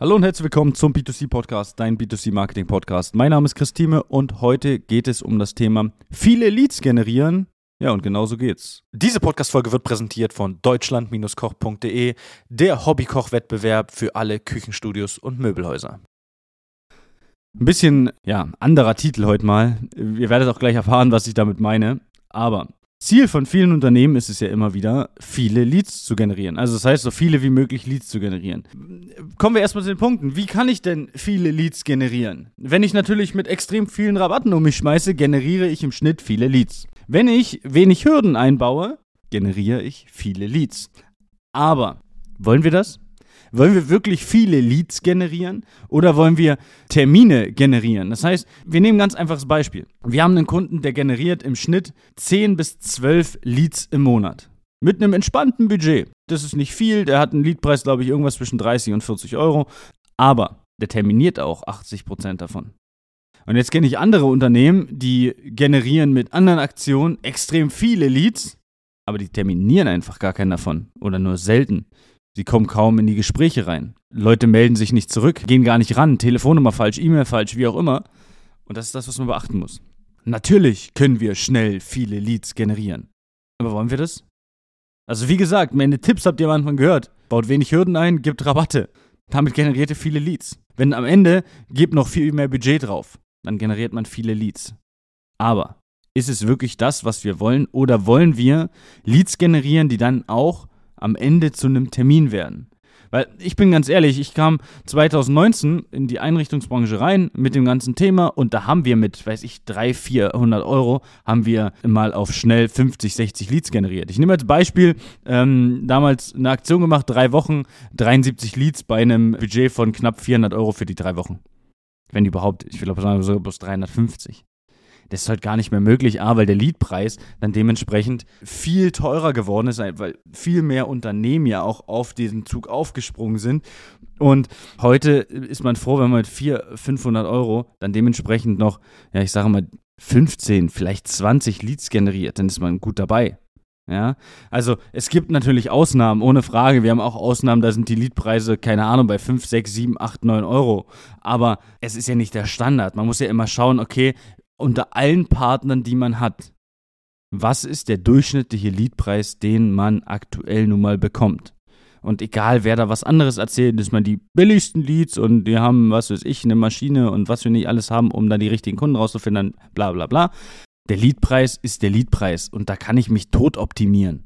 Hallo und herzlich willkommen zum B2C Podcast, dein B2C Marketing Podcast. Mein Name ist Christine und heute geht es um das Thema viele Leads generieren. Ja, und genau so geht's. Diese Podcast-Folge wird präsentiert von deutschland-koch.de, der Hobbykoch-Wettbewerb für alle Küchenstudios und Möbelhäuser. Ein bisschen, ja, anderer Titel heute mal. Ihr werdet auch gleich erfahren, was ich damit meine. Aber Ziel von vielen Unternehmen ist es ja immer wieder, viele Leads zu generieren. Also das heißt, so viele wie möglich Leads zu generieren. Kommen wir erstmal zu den Punkten. Wie kann ich denn viele Leads generieren? Wenn ich natürlich mit extrem vielen Rabatten um mich schmeiße, generiere ich im Schnitt viele Leads. Wenn ich wenig Hürden einbaue, generiere ich viele Leads. Aber wollen wir das? Wollen wir wirklich viele Leads generieren oder wollen wir Termine generieren? Das heißt, wir nehmen ein ganz einfaches Beispiel. Wir haben einen Kunden, der generiert im Schnitt 10 bis 12 Leads im Monat. Mit einem entspannten Budget. Das ist nicht viel. Der hat einen Leadpreis, glaube ich, irgendwas zwischen 30 und 40 Euro. Aber der terminiert auch 80 Prozent davon. Und jetzt kenne ich andere Unternehmen, die generieren mit anderen Aktionen extrem viele Leads, aber die terminieren einfach gar keinen davon oder nur selten. Sie kommen kaum in die Gespräche rein. Leute melden sich nicht zurück, gehen gar nicht ran, Telefonnummer falsch, E-Mail falsch, wie auch immer. Und das ist das, was man beachten muss. Natürlich können wir schnell viele Leads generieren. Aber wollen wir das? Also wie gesagt, meine Tipps habt ihr am Anfang gehört. Baut wenig Hürden ein, gibt Rabatte. Damit generiert ihr viele Leads. Wenn am Ende gebt noch viel mehr Budget drauf, dann generiert man viele Leads. Aber ist es wirklich das, was wir wollen? Oder wollen wir Leads generieren, die dann auch am Ende zu einem Termin werden. Weil ich bin ganz ehrlich, ich kam 2019 in die Einrichtungsbranche rein mit dem ganzen Thema und da haben wir mit, weiß ich, 300, 400 Euro, haben wir mal auf schnell 50, 60 Leads generiert. Ich nehme als Beispiel ähm, damals eine Aktion gemacht, drei Wochen, 73 Leads bei einem Budget von knapp 400 Euro für die drei Wochen. Wenn überhaupt, ich will aber sagen, sogar bloß 350 das ist halt gar nicht mehr möglich. A, weil der Leadpreis dann dementsprechend viel teurer geworden ist, weil viel mehr Unternehmen ja auch auf diesen Zug aufgesprungen sind. Und heute ist man froh, wenn man mit 400, 500 Euro dann dementsprechend noch, ja, ich sage mal, 15, vielleicht 20 Leads generiert, dann ist man gut dabei. Ja, also es gibt natürlich Ausnahmen, ohne Frage. Wir haben auch Ausnahmen, da sind die Leadpreise, keine Ahnung, bei 5, 6, 7, 8, 9 Euro. Aber es ist ja nicht der Standard. Man muss ja immer schauen, okay, unter allen Partnern, die man hat, was ist der durchschnittliche Leadpreis, den man aktuell nun mal bekommt? Und egal, wer da was anderes erzählt, ist man die billigsten Leads und die haben, was weiß ich, eine Maschine und was wir nicht alles haben, um da die richtigen Kunden rauszufinden, bla bla bla. Der Leadpreis ist der Leadpreis und da kann ich mich tot optimieren.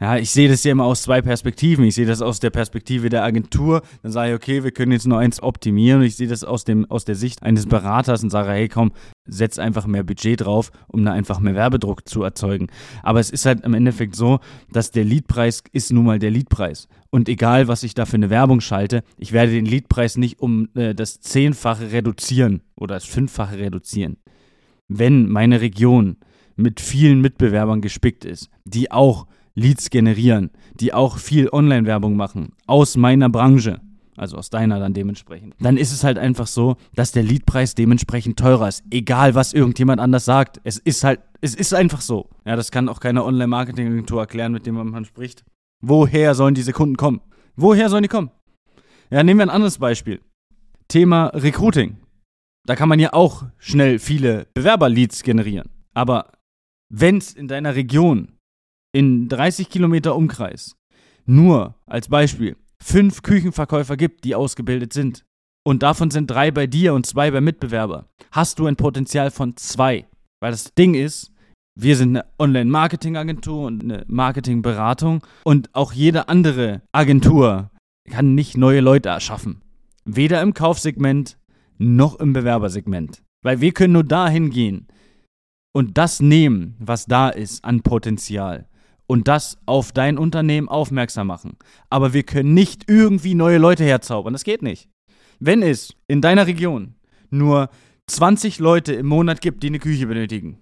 Ja, ich sehe das ja immer aus zwei Perspektiven. Ich sehe das aus der Perspektive der Agentur, dann sage ich, okay, wir können jetzt nur eins optimieren. Und ich sehe das aus, dem, aus der Sicht eines Beraters und sage, hey, komm, setz einfach mehr Budget drauf, um da einfach mehr Werbedruck zu erzeugen. Aber es ist halt im Endeffekt so, dass der Leadpreis ist nun mal der Leadpreis. Und egal, was ich da für eine Werbung schalte, ich werde den Leadpreis nicht um äh, das Zehnfache reduzieren oder das Fünffache reduzieren. Wenn meine Region mit vielen Mitbewerbern gespickt ist, die auch Leads generieren, die auch viel Online-Werbung machen, aus meiner Branche, also aus deiner dann dementsprechend, dann ist es halt einfach so, dass der Leadpreis dementsprechend teurer ist. Egal, was irgendjemand anders sagt. Es ist halt, es ist einfach so. Ja, das kann auch keine Online-Marketing-Agentur erklären, mit dem man spricht. Woher sollen diese Kunden kommen? Woher sollen die kommen? Ja, nehmen wir ein anderes Beispiel. Thema Recruiting. Da kann man ja auch schnell viele Bewerber-Leads generieren. Aber wenn es in deiner Region in 30 Kilometer Umkreis nur als Beispiel fünf Küchenverkäufer gibt, die ausgebildet sind, und davon sind drei bei dir und zwei bei Mitbewerber, hast du ein Potenzial von zwei. Weil das Ding ist, wir sind eine Online-Marketing-Agentur und eine Marketing-Beratung und auch jede andere Agentur kann nicht neue Leute erschaffen. Weder im Kaufsegment noch im Bewerbersegment. Weil wir können nur dahin gehen und das nehmen, was da ist an Potenzial und das auf dein Unternehmen aufmerksam machen. Aber wir können nicht irgendwie neue Leute herzaubern. Das geht nicht. Wenn es in deiner Region nur 20 Leute im Monat gibt, die eine Küche benötigen,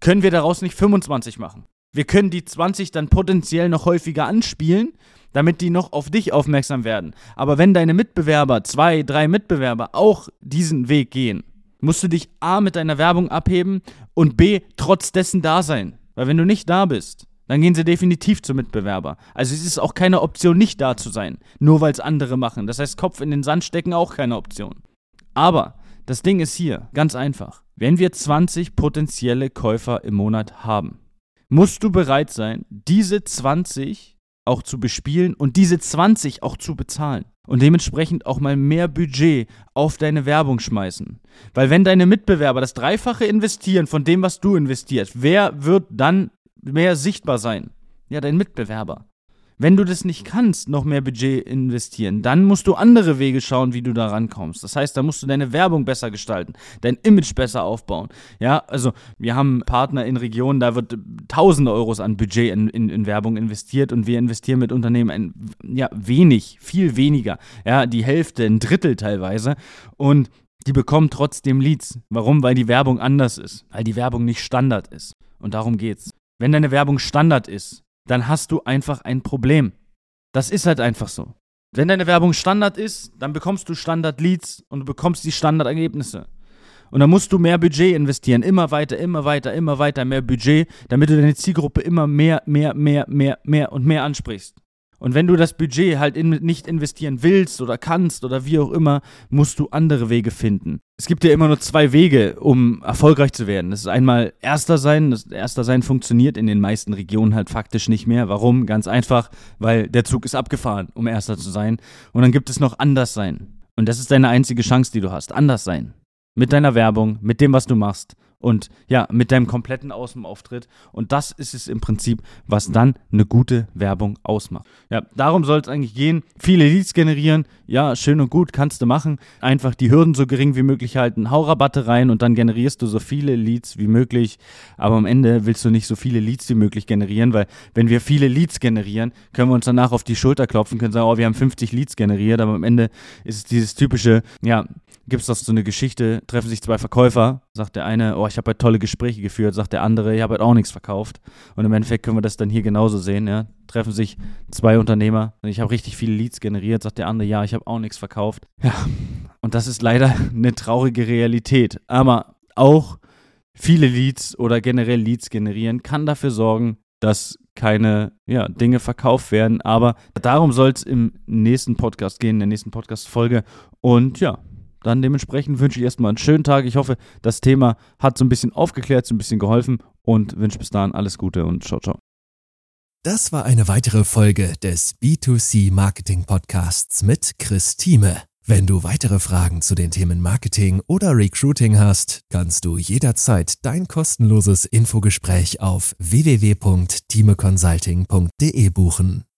können wir daraus nicht 25 machen. Wir können die 20 dann potenziell noch häufiger anspielen, damit die noch auf dich aufmerksam werden. Aber wenn deine Mitbewerber, zwei, drei Mitbewerber auch diesen Weg gehen, musst du dich A mit deiner Werbung abheben und B trotz dessen da sein. Weil wenn du nicht da bist, dann gehen sie definitiv zum Mitbewerber. Also es ist auch keine Option, nicht da zu sein, nur weil es andere machen. Das heißt, Kopf in den Sand stecken auch keine Option. Aber das Ding ist hier, ganz einfach. Wenn wir 20 potenzielle Käufer im Monat haben, musst du bereit sein, diese 20 auch zu bespielen und diese 20 auch zu bezahlen. Und dementsprechend auch mal mehr Budget auf deine Werbung schmeißen. Weil wenn deine Mitbewerber das Dreifache investieren von dem, was du investierst, wer wird dann mehr sichtbar sein? Ja, dein Mitbewerber. Wenn du das nicht kannst, noch mehr Budget investieren, dann musst du andere Wege schauen, wie du da rankommst. Das heißt, da musst du deine Werbung besser gestalten, dein Image besser aufbauen. Ja, also wir haben Partner in Regionen, da wird tausende Euros an Budget in, in, in Werbung investiert und wir investieren mit Unternehmen ein, ja, wenig, viel weniger. Ja, die Hälfte, ein Drittel teilweise. Und die bekommen trotzdem Leads. Warum? Weil die Werbung anders ist. Weil die Werbung nicht Standard ist. Und darum geht's. Wenn deine Werbung Standard ist, dann hast du einfach ein Problem. Das ist halt einfach so. Wenn deine Werbung Standard ist, dann bekommst du Standard-Leads und du bekommst die Standard-Ergebnisse. Und dann musst du mehr Budget investieren, immer weiter, immer weiter, immer weiter, mehr Budget, damit du deine Zielgruppe immer mehr, mehr, mehr, mehr, mehr und mehr ansprichst. Und wenn du das Budget halt in, nicht investieren willst oder kannst oder wie auch immer, musst du andere Wege finden. Es gibt ja immer nur zwei Wege, um erfolgreich zu werden. Das ist einmal Erster sein. Das Erster sein funktioniert in den meisten Regionen halt faktisch nicht mehr. Warum? Ganz einfach, weil der Zug ist abgefahren, um Erster zu sein. Und dann gibt es noch Anders sein. Und das ist deine einzige Chance, die du hast. Anders sein. Mit deiner Werbung, mit dem, was du machst und ja, mit deinem kompletten Außenauftritt. Und das ist es im Prinzip, was dann eine gute Werbung ausmacht. Ja, darum soll es eigentlich gehen. Viele Leads generieren, ja, schön und gut, kannst du machen. Einfach die Hürden so gering wie möglich halten, hau Rabatte rein und dann generierst du so viele Leads wie möglich. Aber am Ende willst du nicht so viele Leads wie möglich generieren, weil wenn wir viele Leads generieren, können wir uns danach auf die Schulter klopfen, können sagen, oh, wir haben 50 Leads generiert, aber am Ende ist es dieses typische, ja, gibt es das so eine Geschichte, treffen sich zwei Verkäufer, sagt der eine, oh, ich habe halt tolle Gespräche geführt, sagt der andere, ich habe halt auch nichts verkauft. Und im Endeffekt können wir das dann hier genauso sehen, ja. Treffen sich zwei Unternehmer, ich habe richtig viele Leads generiert, sagt der andere, ja, ich habe auch nichts verkauft. Ja, und das ist leider eine traurige Realität. Aber auch viele Leads oder generell Leads generieren kann dafür sorgen, dass keine ja, Dinge verkauft werden. Aber darum soll es im nächsten Podcast gehen, in der nächsten Podcast-Folge. Und ja, dann dementsprechend wünsche ich erstmal einen schönen Tag. Ich hoffe, das Thema hat so ein bisschen aufgeklärt, so ein bisschen geholfen und wünsche bis dahin alles Gute und ciao, ciao. Das war eine weitere Folge des B2C Marketing Podcasts mit Chris Thieme. Wenn du weitere Fragen zu den Themen Marketing oder Recruiting hast, kannst du jederzeit dein kostenloses Infogespräch auf www.timeconsulting.de buchen.